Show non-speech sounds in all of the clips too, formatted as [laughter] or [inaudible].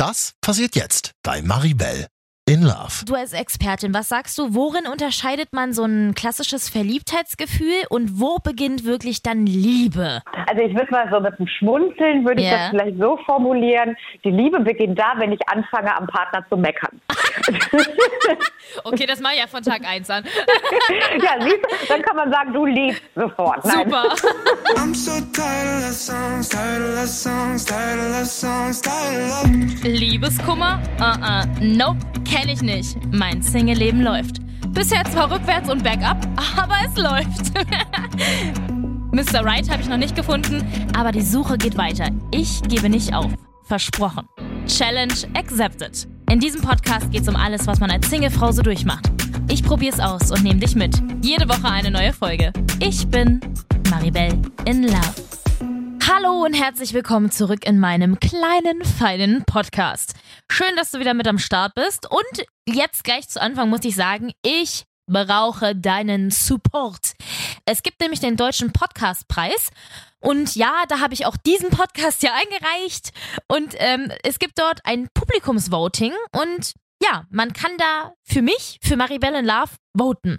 Das passiert jetzt bei Maribel in Love. Du als Expertin, was sagst du, worin unterscheidet man so ein klassisches Verliebtheitsgefühl und wo beginnt wirklich dann Liebe? Also ich würde mal so mit einem Schmunzeln, würde ich Ja. das vielleicht so formulieren, die Liebe beginnt da, wenn ich anfange, am Partner zu meckern. [laughs] Okay, das mache ich ja von Tag 1 an. [laughs] ja, siehst du, dann kann man sagen, du liebst sofort. Nein. Super. [laughs] I'm so tired of love songs, tired of love songs, tired of love songs, tired of love. Liebeskummer? Uh-uh. Nope, kenne ich nicht. Mein Single-Leben läuft. Bisher zwar rückwärts und bergab, aber es läuft. [laughs] Mr. Right habe ich noch nicht gefunden, aber die Suche geht weiter. Ich gebe nicht auf. Versprochen. Challenge accepted. In diesem Podcast geht es um alles, was man als Singlefrau so durchmacht. Ich probiere es aus und nehme dich mit. Jede Woche eine neue Folge. Ich bin Maribel in Love. Hallo und herzlich willkommen zurück in meinem kleinen, feinen Podcast. Schön, dass du wieder mit am Start bist. Und jetzt gleich zu Anfang muss ich sagen, ich brauche deinen Support. Es gibt nämlich den Deutschen Podcastpreis. Und ja, da habe ich auch diesen Podcast ja eingereicht. Und ähm, es gibt dort ein Publikumsvoting. Und ja, man kann da für mich, für Maribel in Love, voten.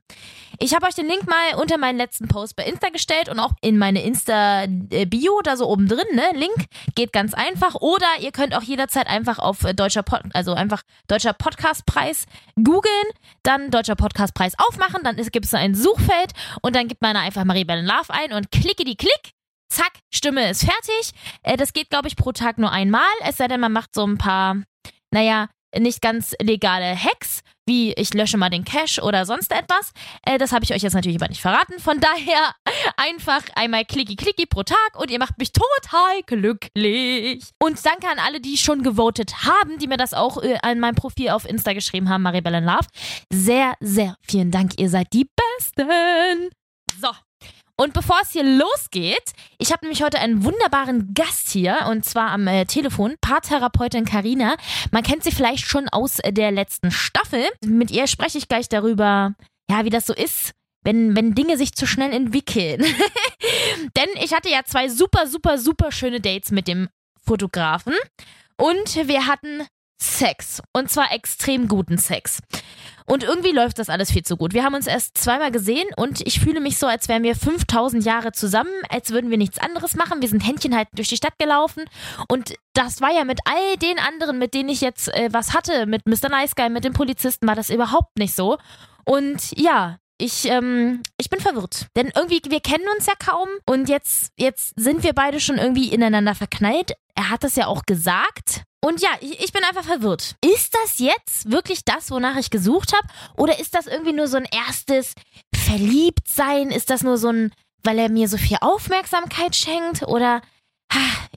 Ich habe euch den Link mal unter meinen letzten Post bei Insta gestellt und auch in meine Insta-Bio da so oben drin, ne? Link geht ganz einfach. Oder ihr könnt auch jederzeit einfach auf äh, deutscher Pod also einfach deutscher Podcastpreis googeln, dann deutscher Podcastpreis aufmachen, dann gibt es ein Suchfeld und dann gibt man da einfach Maribel in Love ein und klicke die Klick. Zack, Stimme ist fertig. Äh, das geht, glaube ich, pro Tag nur einmal. Es sei denn, man macht so ein paar, naja, nicht ganz legale Hacks, wie ich lösche mal den Cache oder sonst etwas. Äh, das habe ich euch jetzt natürlich aber nicht verraten. Von daher [laughs] einfach einmal klicki klicki pro Tag und ihr macht mich total glücklich. Und danke an alle, die schon gewotet haben, die mir das auch äh, an meinem Profil auf Insta geschrieben haben, Maribel Love. Sehr, sehr vielen Dank. Ihr seid die Besten. So. Und bevor es hier losgeht, ich habe nämlich heute einen wunderbaren Gast hier und zwar am äh, Telefon, Paartherapeutin Karina. Man kennt sie vielleicht schon aus äh, der letzten Staffel. Mit ihr spreche ich gleich darüber, ja, wie das so ist, wenn, wenn Dinge sich zu schnell entwickeln. [laughs] Denn ich hatte ja zwei super, super, super schöne Dates mit dem Fotografen und wir hatten Sex. Und zwar extrem guten Sex. Und irgendwie läuft das alles viel zu gut. Wir haben uns erst zweimal gesehen und ich fühle mich so, als wären wir 5000 Jahre zusammen, als würden wir nichts anderes machen. Wir sind Händchen halt durch die Stadt gelaufen und das war ja mit all den anderen, mit denen ich jetzt äh, was hatte, mit Mr. Nice Guy, mit den Polizisten, war das überhaupt nicht so. Und ja, ich, ähm, ich bin verwirrt. Denn irgendwie, wir kennen uns ja kaum und jetzt, jetzt sind wir beide schon irgendwie ineinander verknallt. Er hat das ja auch gesagt. Und ja, ich, ich bin einfach verwirrt. Ist das jetzt wirklich das, wonach ich gesucht habe? Oder ist das irgendwie nur so ein erstes Verliebtsein? Ist das nur so ein, weil er mir so viel Aufmerksamkeit schenkt? Oder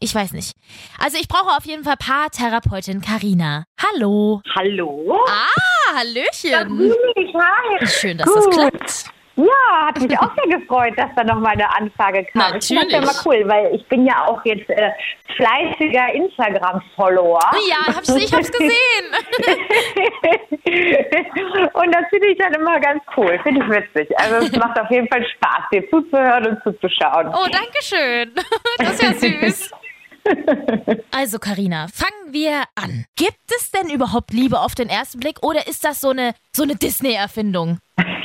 ich weiß nicht. Also ich brauche auf jeden Fall Paartherapeutin Karina. Hallo. Hallo? Ah, Hallöchen. Hi. Schön, dass Gut. das klappt. Ja, hat mich auch sehr gefreut, dass da nochmal eine Anfrage kam. Ich finde das ja Natürlich. mal cool, weil ich bin ja auch jetzt äh, fleißiger Instagram-Follower. Ja, hab's, ich hab's gesehen. [laughs] und das finde ich dann immer ganz cool, finde ich witzig. Also es macht auf jeden Fall Spaß, dir zuzuhören und zuzuschauen. Oh, danke schön. [laughs] Das ist ja süß. Also, Karina, fangen wir an. Gibt es denn überhaupt Liebe auf den ersten Blick oder ist das so eine, so eine Disney-Erfindung?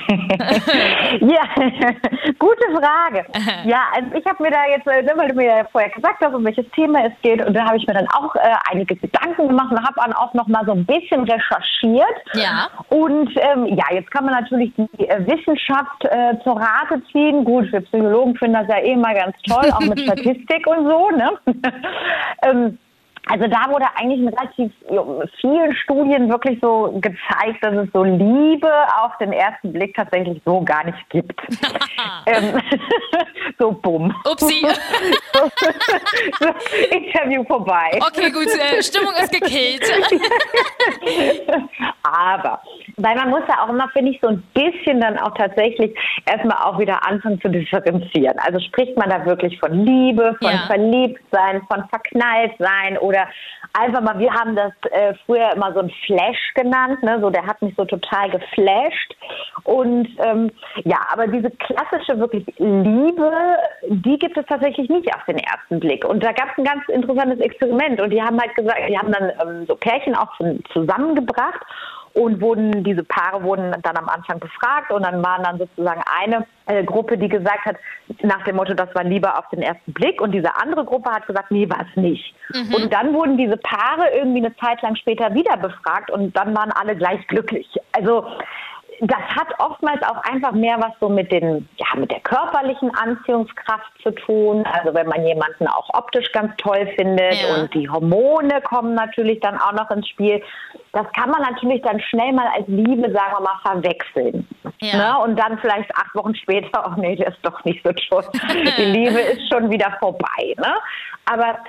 [laughs] Ja, [laughs] gute Frage. Ja, also ich habe mir da jetzt, äh, ne, weil du mir ja vorher gesagt hast, um welches Thema es geht, und da habe ich mir dann auch äh, einige Gedanken gemacht und habe dann auch noch mal so ein bisschen recherchiert. Ja. Und ähm, ja, jetzt kann man natürlich die äh, Wissenschaft äh, zur Rate ziehen. Gut, wir Psychologen finden das ja eh immer ganz toll, auch mit [laughs] Statistik und so. Ne? ähm, also da wurde eigentlich in relativ vielen Studien wirklich so gezeigt, dass es so Liebe auf den ersten Blick tatsächlich so gar nicht gibt. [laughs] ähm, [laughs] so bumm. Upsi. [laughs] So, so, Interview vorbei. Okay, gut, äh, Stimmung ist gekillt. Aber Weil man muss ja auch immer, finde ich, so ein bisschen dann auch tatsächlich erstmal auch wieder anfangen zu differenzieren. Also spricht man da wirklich von Liebe, von Ja. Verliebtsein, von Verknalltsein oder einfach mal, wir haben das äh, früher immer so ein Flash genannt, ne? so der hat mich so total geflasht. Und ähm, ja, aber diese klassische wirklich Liebe, die gibt es tatsächlich nicht auf den ersten Blick. Und da gab es ein ganz interessantes Experiment und die haben halt gesagt, die haben dann ähm, so Pärchen auch zusammengebracht und wurden diese Paare wurden dann am Anfang befragt und dann waren dann sozusagen eine äh, Gruppe, die gesagt hat nach dem Motto, das war lieber auf den ersten Blick und diese andere Gruppe hat gesagt, nee, war es nicht. Und dann wurden diese Paare irgendwie eine Zeit lang später wieder befragt und dann waren alle gleich glücklich. Also das hat oftmals auch einfach mehr was so mit den, ja, mit der körperlichen Anziehungskraft zu tun. Also wenn man jemanden auch optisch ganz toll findet Ja. und die Hormone kommen natürlich dann auch noch ins Spiel. Das kann man natürlich dann schnell mal als Liebe, sagen wir mal, verwechseln. Ja. Ne? Und dann vielleicht acht Wochen später, oh nee, der ist doch nicht so toll. [laughs] Die Liebe ist schon wieder vorbei. Ne? Aber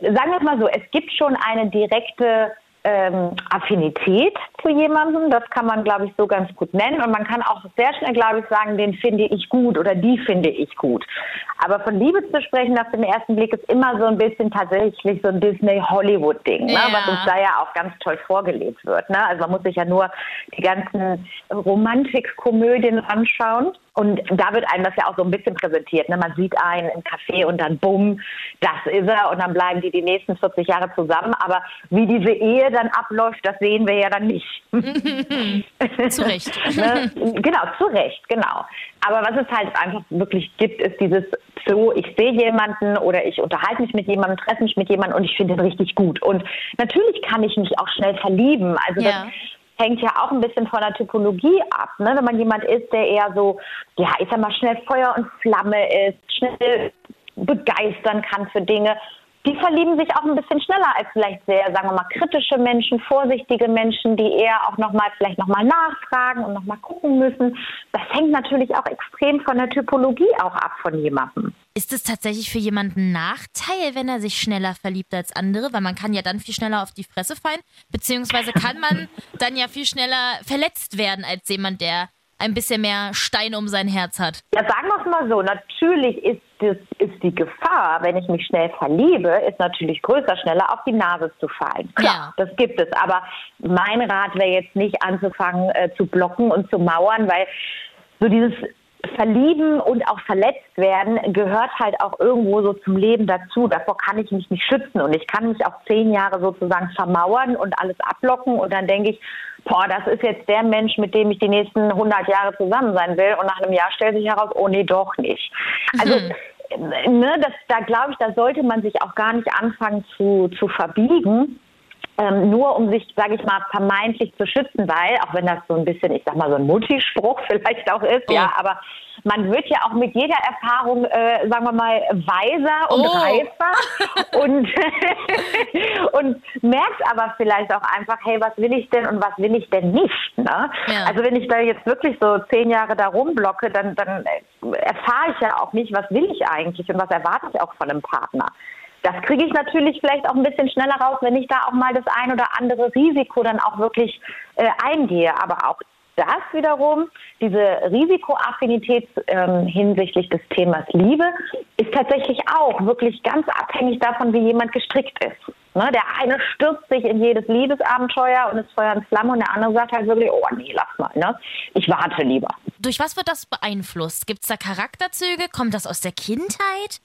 äh, sagen wir es mal so, es gibt schon eine direkte ähm, Affinität zu jemandem. Das kann man, glaube ich, so ganz gut nennen. Und man kann auch sehr schnell, glaube ich, sagen, den finde ich gut oder die finde ich gut. Aber von Liebe zu sprechen auf den ersten Blick ist immer so ein bisschen tatsächlich so ein Disney-Hollywood-Ding, ne? Ja. was uns da ja auch ganz toll vorgelebt wird. Ne? Also man muss sich ja nur die ganzen Romantikkomödien anschauen. Und da wird einem das ja auch so ein bisschen präsentiert. Ne? Man sieht einen im Café und dann bumm, das ist er. Und dann bleiben die die nächsten 40 Jahre zusammen. Aber wie diese Ehe dann abläuft, das sehen wir ja dann nicht. [laughs] Zu Recht. [laughs] ne? Genau, zu Recht, genau. Aber was es halt einfach wirklich gibt, ist dieses so, ich sehe jemanden oder ich unterhalte mich mit jemandem, treffe mich mit jemandem und ich finde ihn richtig gut. Und natürlich kann ich mich auch schnell verlieben. Also Ja. das hängt ja auch ein bisschen von der Typologie ab. Ne? Wenn man jemand ist, der eher so, ja, ich sag mal, schnell Feuer und Flamme ist, schnell begeistern kann für Dinge, die verlieben sich auch ein bisschen schneller als vielleicht sehr, sagen wir mal, kritische Menschen, vorsichtige Menschen, die eher auch nochmal, vielleicht nochmal nachfragen und nochmal gucken müssen. Das hängt natürlich auch extrem von der Typologie auch ab von jemandem. Ist es tatsächlich für jemanden ein Nachteil, wenn er sich schneller verliebt als andere? Weil man kann ja dann viel schneller auf die Fresse fallen. Beziehungsweise kann man [laughs] dann ja viel schneller verletzt werden als jemand, der ein bisschen mehr Stein um sein Herz hat. Ja, sagen wir es mal so. Natürlich ist, das, ist die Gefahr, wenn ich mich schnell verliebe, ist natürlich größer, schneller auf die Nase zu fallen. Klar, das gibt es. Aber mein Rat wäre jetzt nicht anzufangen äh, zu blocken und zu mauern, weil so dieses Verlieben und auch verletzt werden gehört halt auch irgendwo so zum Leben dazu. Davor kann ich mich nicht schützen und ich kann mich auch zehn Jahre sozusagen vermauern und alles ablocken und dann denke ich, boah, das ist jetzt der Mensch, mit dem ich die nächsten 100 Jahre zusammen sein will und nach einem Jahr stellt sich heraus, oh nee, doch nicht. Also ne, das, da glaube ich, da sollte man sich auch gar nicht anfangen zu, zu verbiegen. Ähm, nur um sich, sage ich mal, vermeintlich zu schützen, weil, auch wenn das so ein bisschen, ich sag mal, so ein Muttispruch [laughs] vielleicht auch ist, Oh. ja, aber man wird ja auch mit jeder Erfahrung, äh, sagen wir mal, weiser und Oh. reifer [laughs] und, [laughs] und merkt aber vielleicht auch einfach, hey, was will ich denn und was will ich denn nicht? Ne? Ja. Also wenn ich da jetzt wirklich so zehn Jahre da rumblocke, dann, dann äh, erfahre ich ja auch nicht, was will ich eigentlich und was erwarte ich auch von einem Partner. Das kriege ich natürlich vielleicht auch ein bisschen schneller raus, wenn ich da auch mal das ein oder andere Risiko dann auch wirklich äh, eingehe. Aber auch das wiederum, diese Risikoaffinität ähm, hinsichtlich des Themas Liebe, ist tatsächlich auch wirklich ganz abhängig davon, wie jemand gestrickt ist. Ne? Der eine stürzt sich in jedes Liebesabenteuer und ist Feuer und Flamme und der andere sagt halt wirklich, oh nee, lass mal, ne? ich warte lieber. Durch was wird das beeinflusst? Gibt es da Charakterzüge? Kommt das aus der Kindheit?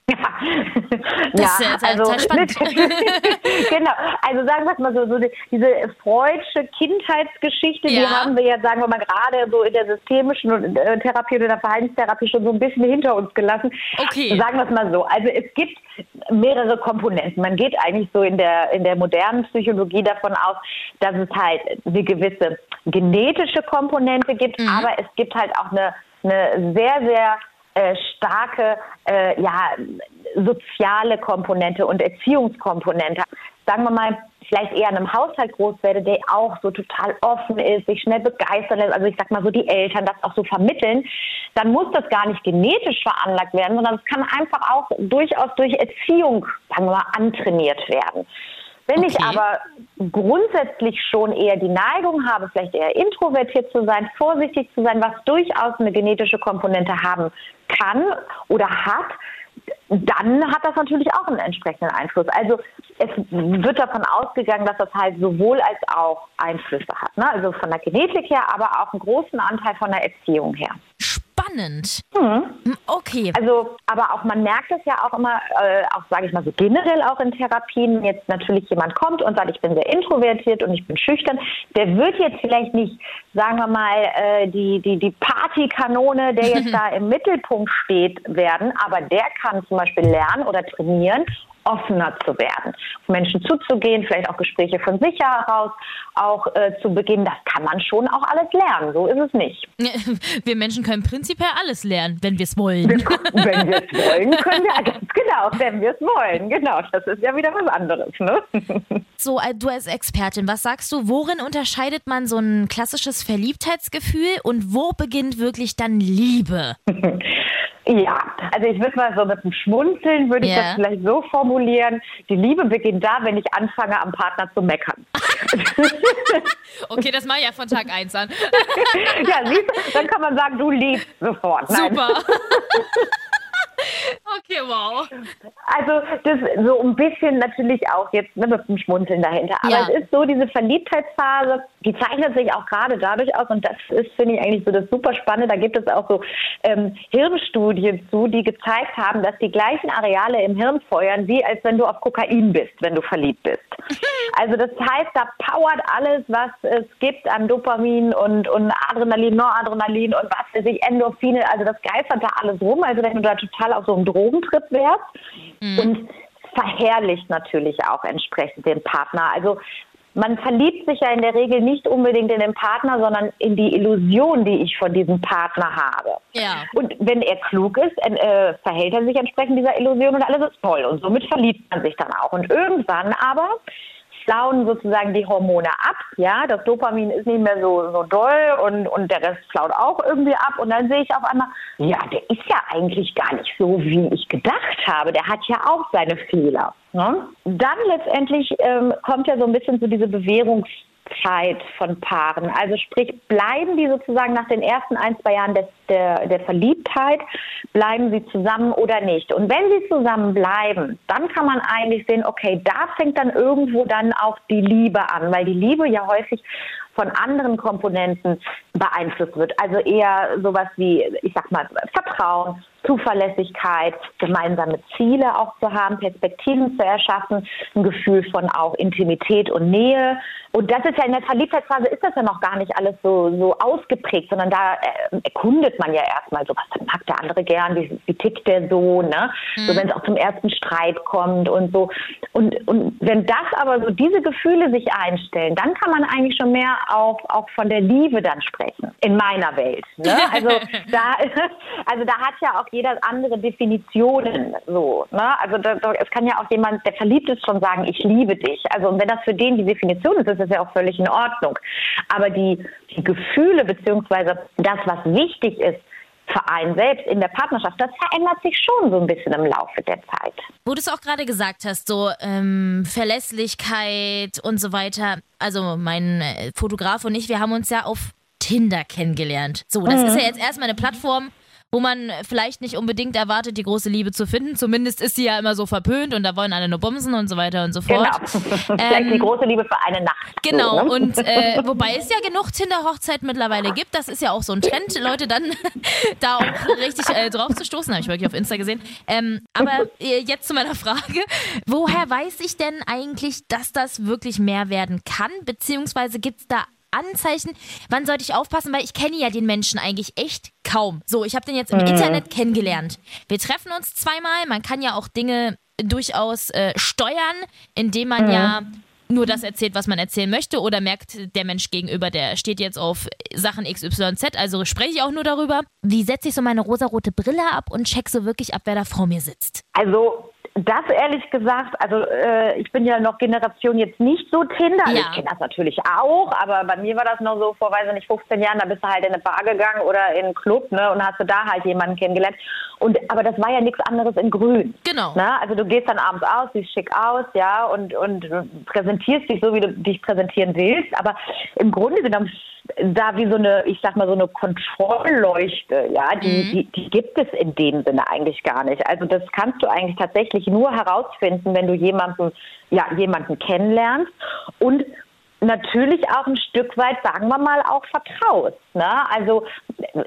Das ist ja total also spannend. [laughs] genau, also sagen wir mal so, so die, diese freudsche Kindheitsgeschichte, die Ja. haben wir ja, sagen wir mal, gerade so in der systemischen und, äh, Therapie oder der Verhaltenstherapie schon so ein bisschen hinter uns gelassen. Okay. Sagen wir es mal so. Also es gibt mehrere Komponenten. Man geht eigentlich so in der, in der modernen Psychologie davon aus, dass es halt eine gewisse genetische Komponente gibt, aber es gibt halt auch eine, eine sehr, sehr äh, starke äh, ja, soziale Komponente und Erziehungskomponente. Sagen wir mal, vielleicht eher in einem Haushalt groß werde, der auch so total offen ist, sich schnell begeistern lässt, also ich sag mal so die Eltern das auch so vermitteln, dann muss das gar nicht genetisch veranlagt werden, sondern es kann einfach auch durchaus durch Erziehung, sagen wir mal, antrainiert werden. Wenn ich Okay. aber grundsätzlich schon eher die Neigung habe, vielleicht eher introvertiert zu sein, vorsichtig zu sein, was durchaus eine genetische Komponente haben kann oder hat, dann hat das natürlich auch einen entsprechenden Einfluss. Also es wird davon ausgegangen, dass das halt sowohl als auch Einflüsse hat. Ne? Also von der Genetik her, aber auch einen großen Anteil von der Erziehung her. Spannend. Hm, Okay. Also, aber auch man merkt es ja auch immer, äh, auch sage ich mal so generell auch in Therapien, wenn jetzt natürlich jemand kommt und sagt, ich bin sehr introvertiert und ich bin schüchtern, der wird jetzt vielleicht nicht, sagen wir mal, äh, die, die, die Partykanone, der jetzt [laughs] da im Mittelpunkt steht, werden, aber der kann zum Beispiel lernen oder trainieren, offener zu werden, auf Menschen zuzugehen, vielleicht auch Gespräche von sich heraus auch äh, zu beginnen. Das kann man schon auch alles lernen, so ist es nicht. [laughs] Wir Menschen können prinzipiell alles lernen, wenn wir es wollen. Wenn wir es wollen, können wir ganz genau, wenn wir es wollen. Genau, das ist ja wieder was anderes. Ne? [laughs] So, äh, du als Expertin, was sagst du, worin unterscheidet man so ein klassisches Verliebtheitsgefühl und wo beginnt wirklich dann Liebe? [laughs] Ja, also ich würde mal so mit einem Schmunzeln, würde ich Ja. das vielleicht so formulieren. Die Liebe beginnt da, wenn ich anfange, am Partner zu meckern. [laughs] Okay, das mache ich ja von Tag 1 an. [laughs] ja, siehst du, dann kann man sagen, du liebst sofort. Nein. Super. [laughs] Okay, wow. Also das so ein bisschen natürlich auch jetzt ne, mit dem Schmunzeln dahinter. Aber Ja. es ist so, diese Verliebtheitsphase, die zeichnet sich auch gerade dadurch aus und das ist, finde ich, eigentlich so das super Spannende. Da gibt es auch so ähm, Hirnstudien zu, die gezeigt haben, dass die gleichen Areale im Hirn feuern, wie als wenn du auf Kokain bist, wenn du verliebt bist. [laughs] Also das heißt, da powert alles, was es gibt an Dopamin und, und Adrenalin, Noradrenalin und was weiß ich, Endorphine. Also das geistert da alles rum. Also wenn du da total auf so einem Drogentrip wärst und verherrlicht natürlich auch entsprechend den Partner. Also man verliebt sich ja in der Regel nicht unbedingt in den Partner, sondern in die Illusion, die ich von diesem Partner habe. Ja. Und wenn er klug ist, äh, verhält er sich entsprechend dieser Illusion und alles ist toll. Und somit verliebt man sich dann auch. Und irgendwann aber flauen sozusagen die Hormone ab. Ja, das Dopamin ist nicht mehr so, so doll und, und der Rest flaut auch irgendwie ab. Und dann sehe ich auf einmal, ja, der ist ja eigentlich gar nicht so, wie ich gedacht habe. Der hat ja auch seine Fehler. Ne? Dann letztendlich ähm, kommt ja so ein bisschen so diese Bewährungszeit von Paaren. Also sprich, bleiben die sozusagen nach den ersten ein, zwei Jahren des, der, der Verliebtheit, bleiben sie zusammen oder nicht? Und wenn sie zusammen bleiben, dann kann man eigentlich sehen, okay, da fängt dann irgendwo dann auch die Liebe an, weil die Liebe ja häufig von anderen Komponenten beeinflusst wird. Also eher sowas wie, ich sag mal, Vertrauen, Zuverlässigkeit, gemeinsame Ziele auch zu haben, Perspektiven zu erschaffen, ein Gefühl von auch Intimität und Nähe. Und das ist ja in der Verliebtheitsphase ist das ja noch gar nicht alles so, so ausgeprägt, sondern da äh, erkundet man ja erstmal so, was mag der andere gern, wie, wie tickt der so, ne? So wenn es auch zum ersten Streit kommt und so. Und, und wenn das aber so diese Gefühle sich einstellen, dann kann man eigentlich schon mehr auch, auch von der Liebe dann sprechen. In meiner Welt. Ne? [laughs] Also da, [laughs] also da hat ja auch jeder andere Definitionen so. Ne? Also da, da, es kann ja auch jemand, der verliebt ist, schon sagen, ich liebe dich. Also und wenn das für den die Definition ist, ist das ja auch völlig in Ordnung. Aber die, die Gefühle beziehungsweise das, was wichtig ist, für einen selbst in der Partnerschaft, das verändert sich schon so ein bisschen im Laufe der Zeit. Wo du es auch gerade gesagt hast, so ähm, Verlässlichkeit und so weiter. Also mein äh, Fotograf und ich, wir haben uns ja auf Tinder kennengelernt. So, das ist ja jetzt erstmal eine Plattform, wo man vielleicht nicht unbedingt erwartet, die große Liebe zu finden. Zumindest ist sie ja immer so verpönt und da wollen alle nur bumsen und so weiter und so fort. Genau. [laughs] Vielleicht die große Liebe für eine Nacht. Genau, So, ne? und äh, [laughs] wobei es ja genug Tinder-Hochzeiten mittlerweile gibt, das ist ja auch so ein Trend, Leute dann [laughs] da auch richtig äh, drauf zu stoßen, habe ich wirklich auf Insta gesehen. Ähm, aber äh, jetzt zu meiner Frage, woher weiß ich denn eigentlich, dass das wirklich mehr werden kann, beziehungsweise gibt es da Anzeichen, wann sollte ich aufpassen, weil ich kenne ja den Menschen eigentlich echt kaum. So, ich habe den jetzt im Internet kennengelernt. Wir treffen uns zweimal, man kann ja auch Dinge durchaus äh, steuern, indem man ja nur das erzählt, was man erzählen möchte oder merkt der Mensch gegenüber, der steht jetzt auf Sachen XYZ, also spreche ich auch nur darüber. Wie setze ich so meine rosarote Brille ab und check so wirklich ab, wer da vor mir sitzt? Also das ehrlich gesagt, also äh, ich bin ja noch Generation jetzt nicht so Tinder. Also Ja. Ich kenne das natürlich auch, aber bei mir war das noch so vor, weiß ich nicht, 15 Jahren, da bist du halt in eine Bar gegangen oder in einen Club, ne, und hast du da halt jemanden kennengelernt. Und aber das war ja nichts anderes in Grün. Genau. Ne? Also du gehst dann abends aus, siehst schick aus, ja, und, und präsentierst dich so, wie du dich präsentieren willst. Aber im Grunde genommen da wie so eine, ich sag mal, so eine Kontrollleuchte, ja, die, die, die gibt es in dem Sinne eigentlich gar nicht. Also das kannst du eigentlich tatsächlich nur herausfinden, wenn du jemanden, ja, jemanden kennenlernst und natürlich auch ein Stück weit, sagen wir mal, auch vertraust. Ne? Also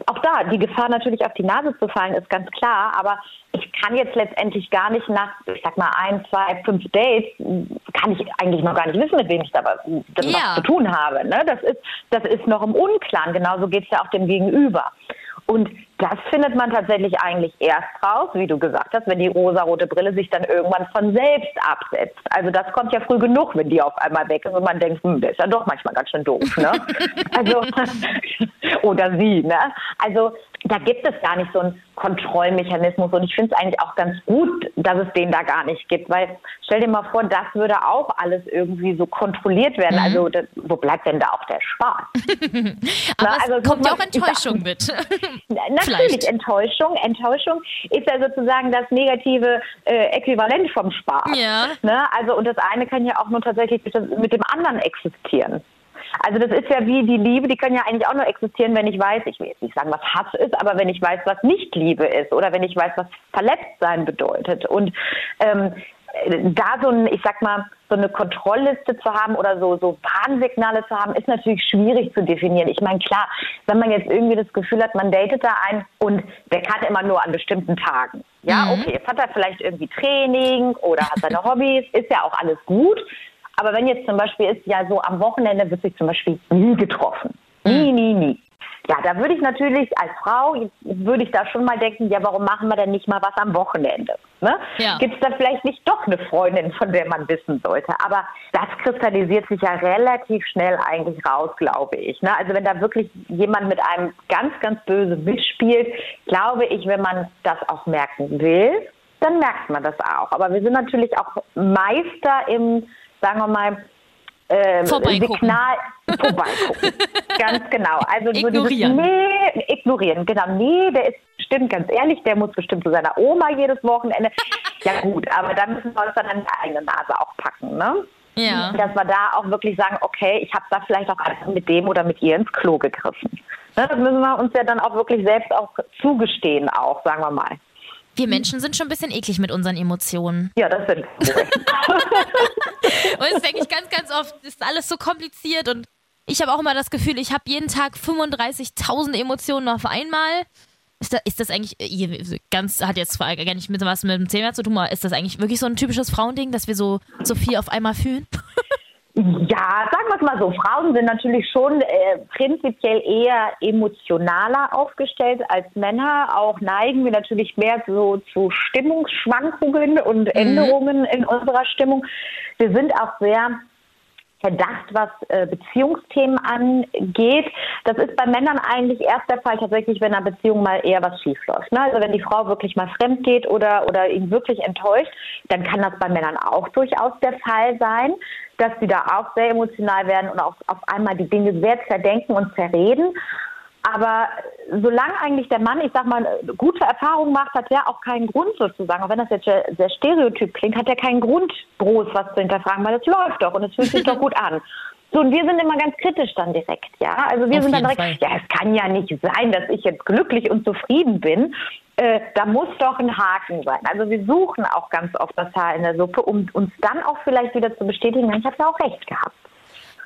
auch da, die Gefahr natürlich auf die Nase zu fallen, ist ganz klar, aber ich kann jetzt letztendlich gar nicht nach, ich sag mal, ein, zwei, fünf Dates, kann ich eigentlich noch gar nicht wissen, mit wem ich da was, Ja. zu tun habe. Ne? Das, ist, das ist noch im Unklaren, genauso geht es ja auch dem Gegenüber. Und das findet man tatsächlich eigentlich erst raus, wie du gesagt hast, wenn die rosarote Brille sich dann irgendwann von selbst absetzt. Also das kommt ja früh genug, wenn die auf einmal weg ist und man denkt, hm, der ist ja doch manchmal ganz schön doof, ne? [laughs] also, [laughs] oder sie, ne? Also da gibt es gar nicht so einen Kontrollmechanismus und ich finde es eigentlich auch ganz gut, dass es den da gar nicht gibt, weil stell dir mal vor, das würde auch alles irgendwie so kontrolliert werden. Also das, wo bleibt denn da auch der Spaß? [laughs] Aber Na, es also, kommt ja auch Enttäuschung mit. [laughs] Natürlich, Vielleicht. Enttäuschung. Enttäuschung ist ja sozusagen das negative äh, Äquivalent vom Spaß. Ja. Ne? Also, und das eine kann ja auch nur tatsächlich mit dem anderen existieren. Also das ist ja wie die Liebe, die kann ja eigentlich auch nur existieren, wenn ich weiß, ich will jetzt nicht sagen, was Hass ist, aber wenn ich weiß, was nicht Liebe ist oder wenn ich weiß, was Verletztsein bedeutet. Und ähm, da so ein, ich sag mal, so eine Kontrollliste zu haben oder so, so Warnsignale zu haben, ist natürlich schwierig zu definieren. Ich meine, klar, wenn man jetzt irgendwie das Gefühl hat, man datet da einen und der kann immer nur an bestimmten Tagen. Ja, okay, jetzt hat er vielleicht irgendwie Training oder hat seine Hobbys, ist ja auch alles gut. Aber wenn jetzt zum Beispiel ist, ja so am Wochenende wird sich zum Beispiel nie getroffen. Nie, nie, nie. Ja, da würde ich natürlich als Frau, würde ich da schon mal denken, ja, warum machen wir denn nicht mal was am Wochenende? Ne? Ja. Gibt es da vielleicht nicht doch eine Freundin, von der man wissen sollte? Aber das kristallisiert sich ja relativ schnell eigentlich raus, glaube ich. Ne? Also wenn da wirklich jemand mit einem ganz, ganz böse mitspielt, glaube ich, wenn man das auch merken will, dann merkt man das auch. Aber wir sind natürlich auch Meister im, sagen wir mal, ähm, Vorbeigucken. Signal vorbeigucken. [laughs] ganz genau. Also so Ignorieren. Dieses, nee, ignorieren. Genau. Nee, der ist bestimmt ganz ehrlich, der muss bestimmt zu seiner Oma jedes Wochenende. ja gut, aber da müssen wir uns dann an die eigene Nase auch packen, ne? Ja. Dass wir da auch wirklich sagen, okay, ich habe da vielleicht auch einfach mit dem oder mit ihr ins Klo gegriffen. Ne, das müssen wir uns ja dann auch wirklich selbst auch zugestehen, auch, sagen wir mal. Wir Menschen sind schon ein bisschen eklig mit unseren Emotionen. Ja, das sind [laughs] Und das denke ich ganz, ganz oft, ist alles so kompliziert und ich habe auch immer das Gefühl, ich habe jeden Tag 35.000 Emotionen auf einmal. Ist das, ist das eigentlich, ihr- ganz, hat jetzt gar nicht mit was mit dem Thema zu tun, aber ist das eigentlich wirklich so ein typisches Frauending, dass wir so, so viel auf einmal fühlen? Ja, sagen wir es mal so. Frauen sind natürlich schon äh, prinzipiell eher emotionaler aufgestellt als Männer. Auch neigen wir natürlich mehr so zu Stimmungsschwankungen und Änderungen in unserer Stimmung. Wir sind auch sehr verdacht, was äh, Beziehungsthemen angeht. Das ist bei Männern eigentlich erst der Fall tatsächlich, wenn in einer Beziehung mal eher was schief läuft. Ne? Also wenn die Frau wirklich mal fremd geht oder, oder ihn wirklich enttäuscht, dann kann das bei Männern auch durchaus der Fall sein, dass sie da auch sehr emotional werden und auch auf einmal die Dinge sehr zerdenken und zerreden. Aber solange eigentlich der Mann, ich sag mal, gute Erfahrung macht, hat er auch keinen Grund sozusagen, auch wenn das jetzt sehr, stereotyp klingt, hat er keinen Grund, groß was zu hinterfragen, weil es läuft doch und es fühlt sich doch gut an. So, und wir sind immer ganz kritisch dann direkt, ja. Also wir Auf sind dann direkt, Fall. ja, es kann ja nicht sein, dass ich jetzt glücklich und zufrieden bin. Äh, da muss doch ein Haken sein. Also wir suchen auch ganz oft das Haar in der Suppe, um uns dann auch vielleicht wieder zu bestätigen, ich habe ja auch recht gehabt.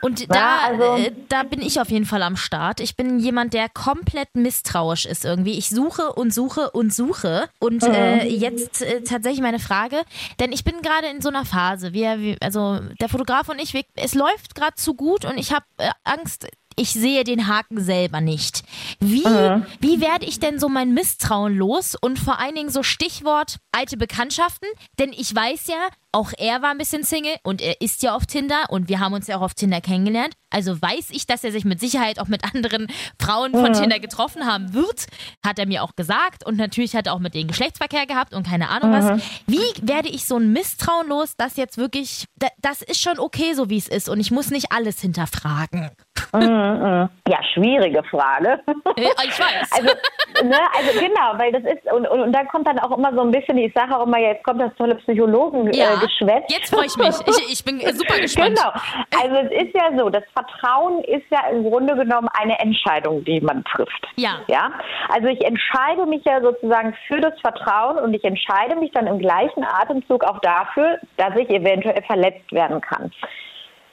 Und Ja, da, also- äh, da bin ich auf jeden Fall am Start. Ich bin jemand, der komplett misstrauisch ist irgendwie. Ich suche und suche und suche. Und äh, jetzt äh, tatsächlich meine Frage, denn ich bin gerade in so einer Phase. Wir, wir, also der Fotograf und ich, wir, es läuft gerade zu gut und ich habe äh, Angst. Ich sehe den Haken selber nicht. Wie, wie werde ich denn so mein Misstrauen los? Und vor allen Dingen so Stichwort alte Bekanntschaften. Denn ich weiß ja, auch er war ein bisschen Single und er ist ja auf Tinder und wir haben uns ja auch auf Tinder kennengelernt. Also weiß ich, dass er sich mit Sicherheit auch mit anderen Frauen von Tinder getroffen haben wird, hat er mir auch gesagt. Und natürlich hat er auch mit denen Geschlechtsverkehr gehabt und keine Ahnung was. Wie werde ich so ein Misstrauen los, dass jetzt wirklich, da- das ist schon okay, so wie es ist und ich muss nicht alles hinterfragen. Ja, schwierige Frage. Ich weiß. [laughs] Also, ne, also genau, weil das ist, und, und, und da kommt dann auch immer so ein bisschen, ich sage auch immer, jetzt kommt das tolle Psychologen-Geschwätz. ja, äh, Geschwätz. jetzt freue ich mich. Ich, [laughs] ich bin super gespannt. Genau. Also es ist ja so, das Vertrauen ist ja im Grunde genommen eine Entscheidung, die man trifft. Ja. Ja. Also ich entscheide mich ja sozusagen für das Vertrauen und ich entscheide mich dann im gleichen Atemzug auch dafür, dass ich eventuell verletzt werden kann.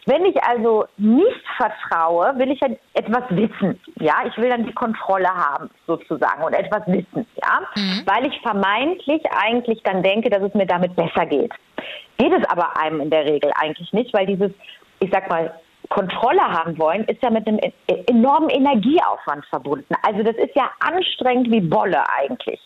Wenn ich also nicht vertraue, will ich ja etwas wissen. Ja, ich will dann die Kontrolle haben sozusagen und etwas wissen. Ja, weil ich vermeintlich eigentlich dann denke, dass es mir damit besser geht. Geht es aber einem in der Regel eigentlich nicht, weil dieses, ich sag mal, Kontrolle haben wollen, ist ja mit einem e- enormen Energieaufwand verbunden. Also das ist ja anstrengend wie Bolle eigentlich.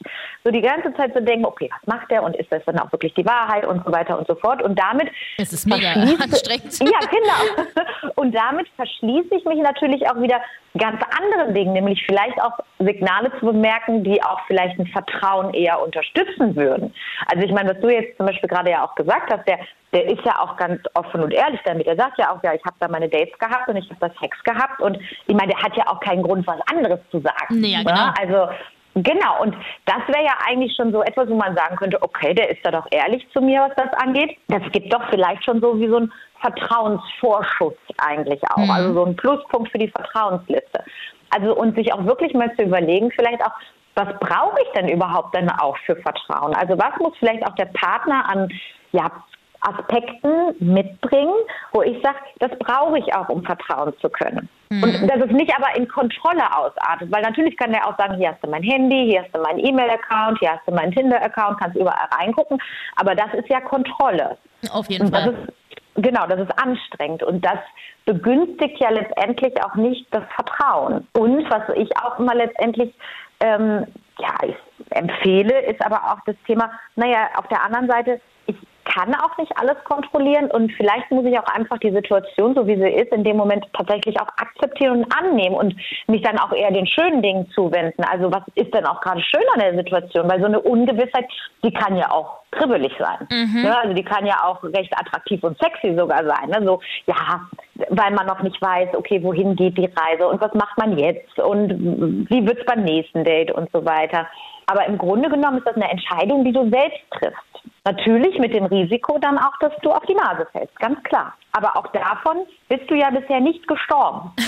So die ganze Zeit zu denken, okay, was macht der und ist das dann auch wirklich die Wahrheit und so weiter und so fort. Und damit Es ist mega anstrengend. [laughs] Ja, genau. Und damit verschließe ich mich natürlich auch wieder ganz anderen Dingen, nämlich vielleicht auch Signale zu bemerken, die auch vielleicht ein Vertrauen eher unterstützen würden. Also ich meine, was du jetzt zum Beispiel gerade ja auch gesagt hast, der, der ist ja auch ganz offen und ehrlich damit. Er sagt ja auch, ja, ich habe da meine Dates gehabt und ich habe das Sex gehabt und ich meine, der hat ja auch keinen Grund, was anderes zu sagen. Nee, ja, ne? genau. Also Genau, und das wäre ja eigentlich schon so etwas, wo man sagen könnte, okay, der ist da doch ehrlich zu mir, was das angeht. Das gibt doch vielleicht schon so wie so ein Vertrauensvorschuss eigentlich auch. Mhm. Also so ein Pluspunkt für die Vertrauensliste. Also und sich auch wirklich mal zu überlegen, vielleicht auch, was brauche ich denn überhaupt dann auch für Vertrauen? Also was muss vielleicht auch der Partner an ja, Aspekten mitbringen, wo ich sage, das brauche ich auch, um vertrauen zu können. Und dass es nicht aber in Kontrolle ausartet, weil natürlich kann der auch sagen, hier hast du mein Handy, hier hast du meinen E-Mail-Account, hier hast du meinen Tinder-Account, kannst überall reingucken, aber das ist ja Kontrolle. Auf jeden Fall. ist, genau, das ist anstrengend und das begünstigt ja letztendlich auch nicht das Vertrauen. Und was ich auch immer letztendlich ähm, ja, ich empfehle, ist aber auch das Thema, naja, auf der anderen Seite, ich kann auch nicht alles kontrollieren und vielleicht muss ich auch einfach die Situation, so wie sie ist, in dem Moment tatsächlich auch akzeptieren und annehmen und mich dann auch eher den schönen Dingen zuwenden. Also was ist denn auch gerade schön an der Situation? Weil so eine Ungewissheit, die kann ja auch kribbelig sein. Ne? Also die kann ja auch recht attraktiv und sexy sogar sein. Ne? So, ja, weil man noch nicht weiß, okay, wohin geht die Reise und was macht man jetzt und wie wird's beim nächsten Date und so weiter. Aber im Grunde genommen ist das eine Entscheidung, die du selbst triffst. Natürlich mit dem Risiko dann auch, dass du auf die Nase fällst, ganz klar. Aber auch davon bist du ja bisher nicht gestorben. [laughs]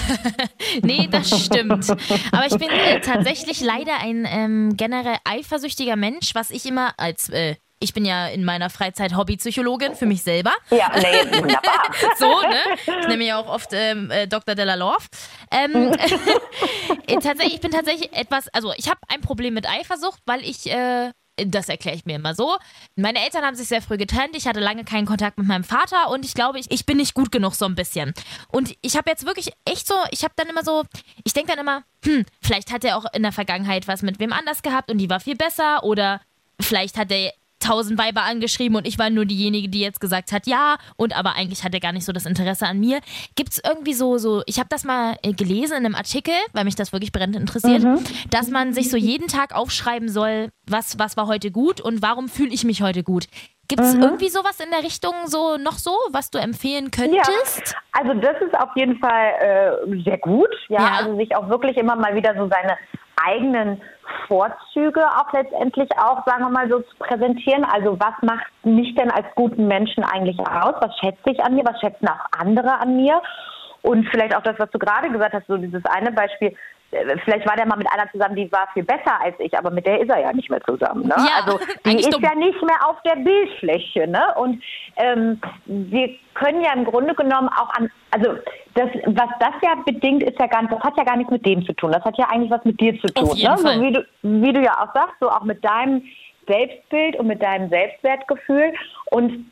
Nee, das stimmt. Aber ich bin äh, tatsächlich leider ein ähm, generell eifersüchtiger Mensch, was ich immer als, äh, ich bin ja in meiner Freizeit Hobbypsychologin für mich selber. Ja, nee, [laughs] wunderbar. So, ne? Ich nenne ja auch oft ähm, äh, Dr. Della Love. Ähm, äh, [laughs] tatsächlich, ich bin tatsächlich etwas, also ich habe ein Problem mit Eifersucht, weil ich, äh, das erkläre ich mir immer so. Meine Eltern haben sich sehr früh getrennt. Ich hatte lange keinen Kontakt mit meinem Vater und ich glaube, ich, ich bin nicht gut genug so ein bisschen. Und ich habe jetzt wirklich echt so, ich habe dann immer so, ich denke dann immer, hm, vielleicht hat er auch in der Vergangenheit was mit wem anders gehabt und die war viel besser oder vielleicht hat er tausend Weiber angeschrieben und ich war nur diejenige, die jetzt gesagt hat, ja, und aber eigentlich hat er gar nicht so das Interesse an mir. Gibt es irgendwie so, so, ich habe das mal äh, gelesen in einem Artikel, weil mich das wirklich brennend interessiert, dass man sich so jeden Tag aufschreiben soll, was, was war heute gut und warum fühle ich mich heute gut. Gibt es irgendwie sowas in der Richtung so noch so, was du empfehlen könntest? Ja, also das ist auf jeden Fall äh, sehr gut. Ja, Ja. also sich auch wirklich immer mal wieder so seine eigenen Vorzüge auch letztendlich auch, sagen wir mal so, zu präsentieren. Also was macht mich denn als guten Menschen eigentlich aus? Was schätze ich an mir? Was schätzen auch andere an mir? Und vielleicht auch das, was du gerade gesagt hast, so dieses eine Beispiel, äh, vielleicht war der mal mit einer zusammen, die war viel besser als ich, aber mit der ist er ja nicht mehr zusammen. Ne? Ja, also [laughs] die ist dumm. ja nicht mehr auf der Bildfläche. Ne? Und ähm, wir können ja im Grunde genommen auch an, also das, was das ja bedingt, ist ja nicht, das hat ja gar nichts mit dem zu tun. Das hat ja eigentlich was mit dir zu tun. Ne? So wie du, wie du ja auch sagst, so auch mit deinem Selbstbild und mit deinem Selbstwertgefühl. Und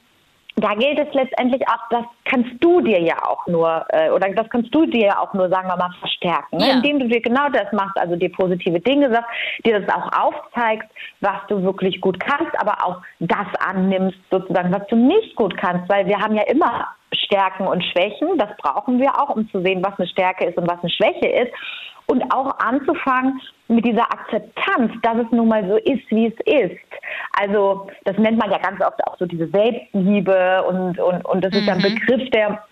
da gilt es letztendlich auch, das kannst du dir ja auch nur, äh, oder das kannst du dir ja auch nur, sagen wir mal, verstärken. Ne? Ja. Indem du dir genau das machst, also dir positive Dinge sagst, dir das auch aufzeigst, was du wirklich gut kannst, aber auch das annimmst, sozusagen, was du nicht gut kannst, weil wir haben ja immer Stärken und Schwächen, das brauchen wir auch, um zu sehen, was eine Stärke ist und was eine Schwäche ist. Und auch anzufangen mit dieser Akzeptanz, dass es nun mal so ist, wie es ist. Also das nennt man ja ganz oft auch so diese Selbstliebe und, und, und das ist ja ein Begriff, der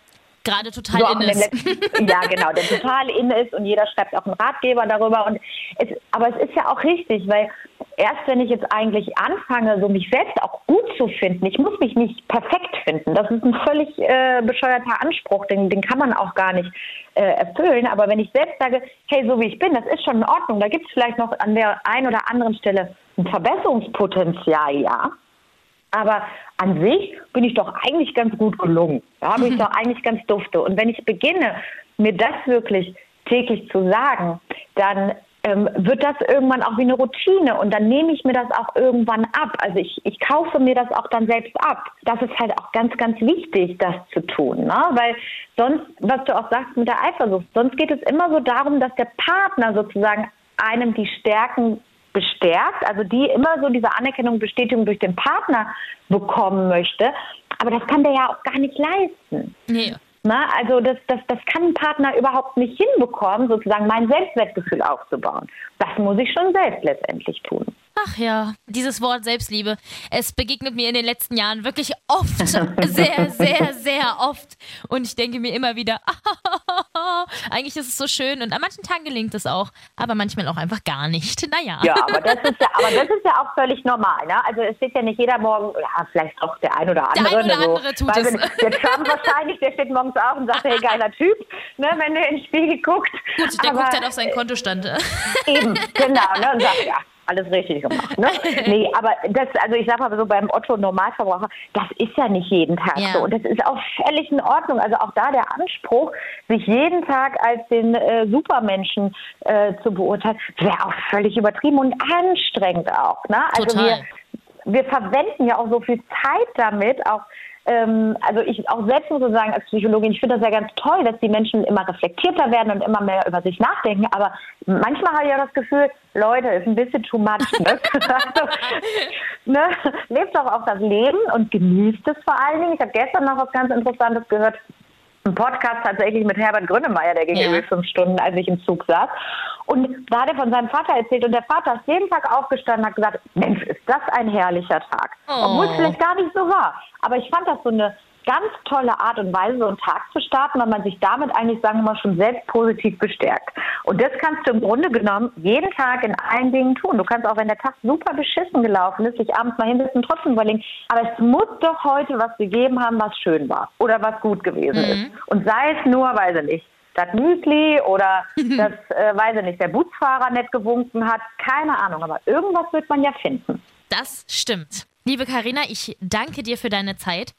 Gerade total so in ist. letzten, ja, genau, der total in ist und jeder schreibt auch einen Ratgeber darüber. Und es, aber es ist ja auch richtig, weil erst wenn ich jetzt eigentlich anfange, so mich selbst auch gut zu finden, ich muss mich nicht perfekt finden. Das ist ein völlig äh, bescheuerter Anspruch, den, den kann man auch gar nicht äh, erfüllen. Aber wenn ich selbst sage, hey, so wie ich bin, das ist schon in Ordnung, da gibt es vielleicht noch an der einen oder anderen Stelle ein Verbesserungspotenzial, ja. Aber an sich bin ich doch eigentlich ganz gut gelungen. Da habe ich [laughs] doch eigentlich ganz dufte. Und wenn ich beginne, mir das wirklich täglich zu sagen, dann ähm, wird das irgendwann auch wie eine Routine und dann nehme ich mir das auch irgendwann ab. Also ich, ich kaufe mir das auch dann selbst ab. Das ist halt auch ganz, ganz wichtig, das zu tun. Ne? Weil sonst, was du auch sagst mit der Eifersucht, sonst geht es immer so darum, dass der Partner sozusagen einem die Stärken bestärkt, also die immer so diese Anerkennung, Bestätigung durch den Partner bekommen möchte. Aber das kann der ja auch gar nicht leisten. Nee. Na, also das, das, das kann ein Partner überhaupt nicht hinbekommen, sozusagen mein Selbstwertgefühl aufzubauen. Das muss ich schon selbst letztendlich tun. Ach ja, dieses Wort Selbstliebe, es begegnet mir in den letzten Jahren wirklich oft, [laughs] sehr, sehr, sehr oft. Und ich denke mir immer wieder, [laughs] eigentlich ist es so schön und an manchen Tagen gelingt es auch, aber manchmal auch einfach gar nicht. Naja. Ja, aber das ist ja, aber das ist ja auch völlig normal. Ne? Also es steht ja nicht jeder morgen, ja, vielleicht auch der ein oder andere. Der ein oder ne, so. andere tut Weil es. Der Trump [laughs] wahrscheinlich, der steht morgens auf und sagt, hey, geiler Typ, ne, wenn der in den Spiegel guckt. Gut, der aber, guckt halt auf seinen Kontostand. Eben, genau, ne, und sagt, ja, alles richtig gemacht. Ne? [laughs] Nee, aber das, also ich sag mal so beim Otto Normalverbraucher, das ist ja nicht jeden Tag Ja. so. Und das ist auch völlig in Ordnung. Also auch da der Anspruch, sich jeden Tag als den äh, Supermenschen äh, zu beurteilen, wäre auch völlig übertrieben und anstrengend auch. Ne? Also Total. wir, wir verwenden ja auch so viel Zeit damit, auch ähm, also ich auch selbst muss sagen, als Psychologin, ich finde das ja ganz toll, dass die Menschen immer reflektierter werden und immer mehr über sich nachdenken. Aber manchmal habe ich ja das Gefühl, Leute, ist ein bisschen too much. Ne? [laughs] also, ne? Lebt doch auch das Leben und genießt es vor allen Dingen. Ich habe gestern noch was ganz Interessantes gehört. Ein Podcast tatsächlich mit Herbert Grönemeyer, der ging Ja. irgendwie fünf Stunden, als ich im Zug saß. Und da hat er von seinem Vater erzählt und der Vater ist jeden Tag aufgestanden und hat gesagt, Mensch, ist das ein herrlicher Tag. Oh. Obwohl es vielleicht gar nicht so war. Aber ich fand das so eine ganz tolle Art und Weise, so einen Tag zu starten, weil man sich damit eigentlich, sagen wir mal, schon selbst positiv bestärkt. Und das kannst du im Grunde genommen jeden Tag in allen Dingen tun. Du kannst auch, wenn der Tag super beschissen gelaufen ist, dich abends mal hinsetzen und trotzdem überlegen, aber es muss doch heute was gegeben haben, was schön war oder was gut gewesen ist. Und sei es nur, weiß ich nicht, das Müsli oder [laughs] das, äh, weiß ich nicht, der Busfahrer nett gewunken hat, keine Ahnung, aber irgendwas wird man ja finden. Das stimmt. Liebe Karina, ich danke dir für deine Zeit.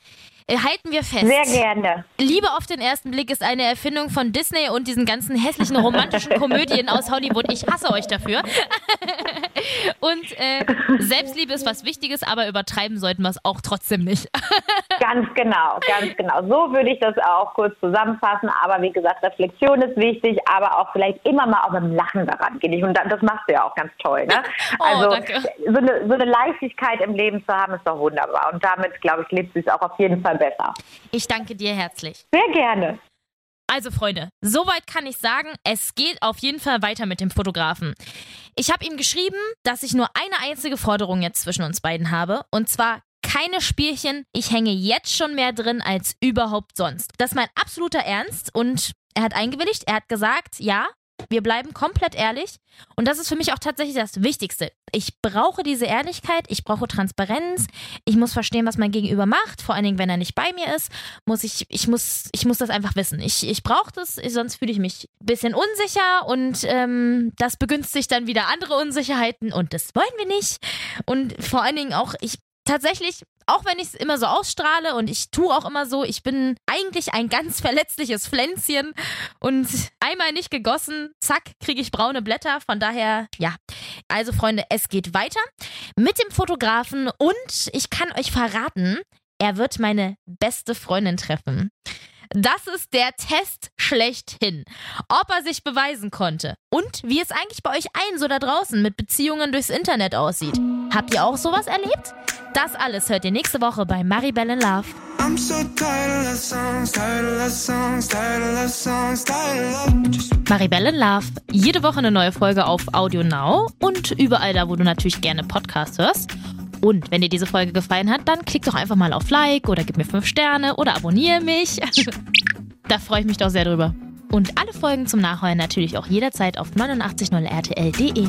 Halten wir fest. Sehr gerne. Liebe auf den ersten Blick ist eine Erfindung von Disney und diesen ganzen hässlichen romantischen [laughs] Komödien aus Hollywood. Ich hasse euch dafür. [laughs] und äh, Selbstliebe ist was Wichtiges, aber übertreiben sollten wir es auch trotzdem nicht. [laughs] Ganz genau, ganz genau. So würde ich das auch kurz zusammenfassen. Aber wie gesagt, Reflexion ist wichtig, aber auch vielleicht immer mal auch mit dem Lachen daran gehen. Und das machst du ja auch ganz toll. Ne? Oh, Also so eine, so eine Leichtigkeit im Leben zu haben, ist doch wunderbar. Und damit, glaube ich, lebt es auch auf jeden Fall besser. Ich danke dir herzlich. Sehr gerne. Also Freunde, soweit kann ich sagen, es geht auf jeden Fall weiter mit dem Fotografen. Ich habe ihm geschrieben, dass ich nur eine einzige Forderung jetzt zwischen uns beiden habe, und zwar keine Spielchen. Ich hänge jetzt schon mehr drin als überhaupt sonst. Das ist mein absoluter Ernst und er hat eingewilligt, er hat gesagt, ja, wir bleiben komplett ehrlich und das ist für mich auch tatsächlich das Wichtigste. Ich brauche diese Ehrlichkeit, ich brauche Transparenz, ich muss verstehen, was mein Gegenüber macht, vor allen Dingen, wenn er nicht bei mir ist, muss ich, ich muss, ich muss das einfach wissen. Ich, ich brauche das, sonst fühle ich mich ein bisschen unsicher und ähm, das begünstigt dann wieder andere Unsicherheiten und das wollen wir nicht. Und vor allen Dingen auch, ich tatsächlich, auch wenn ich es immer so ausstrahle und ich tue auch immer so, ich bin eigentlich ein ganz [laughs] verletzliches Pflänzchen und einmal nicht gegossen, zack, kriege ich braune Blätter. Von daher, ja. Also Freunde, es geht weiter mit dem Fotografen und ich kann euch verraten, Er wird meine beste Freundin treffen. Das ist der Test schlechthin. Ob er sich beweisen konnte und wie es eigentlich bei euch allen so da draußen mit Beziehungen durchs Internet aussieht. Habt ihr auch sowas erlebt? Das alles hört ihr nächste Woche bei Maribel in Love. I'm so tired of songs, tired of songs, tired of songs, tired of Maribel in Love. Jede Woche eine neue Folge auf Audio Now und überall da, wo du natürlich gerne Podcasts hörst. Und wenn dir diese Folge gefallen hat, dann klick doch einfach mal auf Like oder gib mir 5 Sterne oder abonniere mich. [laughs] da freue ich mich doch sehr drüber. Und alle Folgen zum Nachhören natürlich auch jederzeit auf 890rtl.de.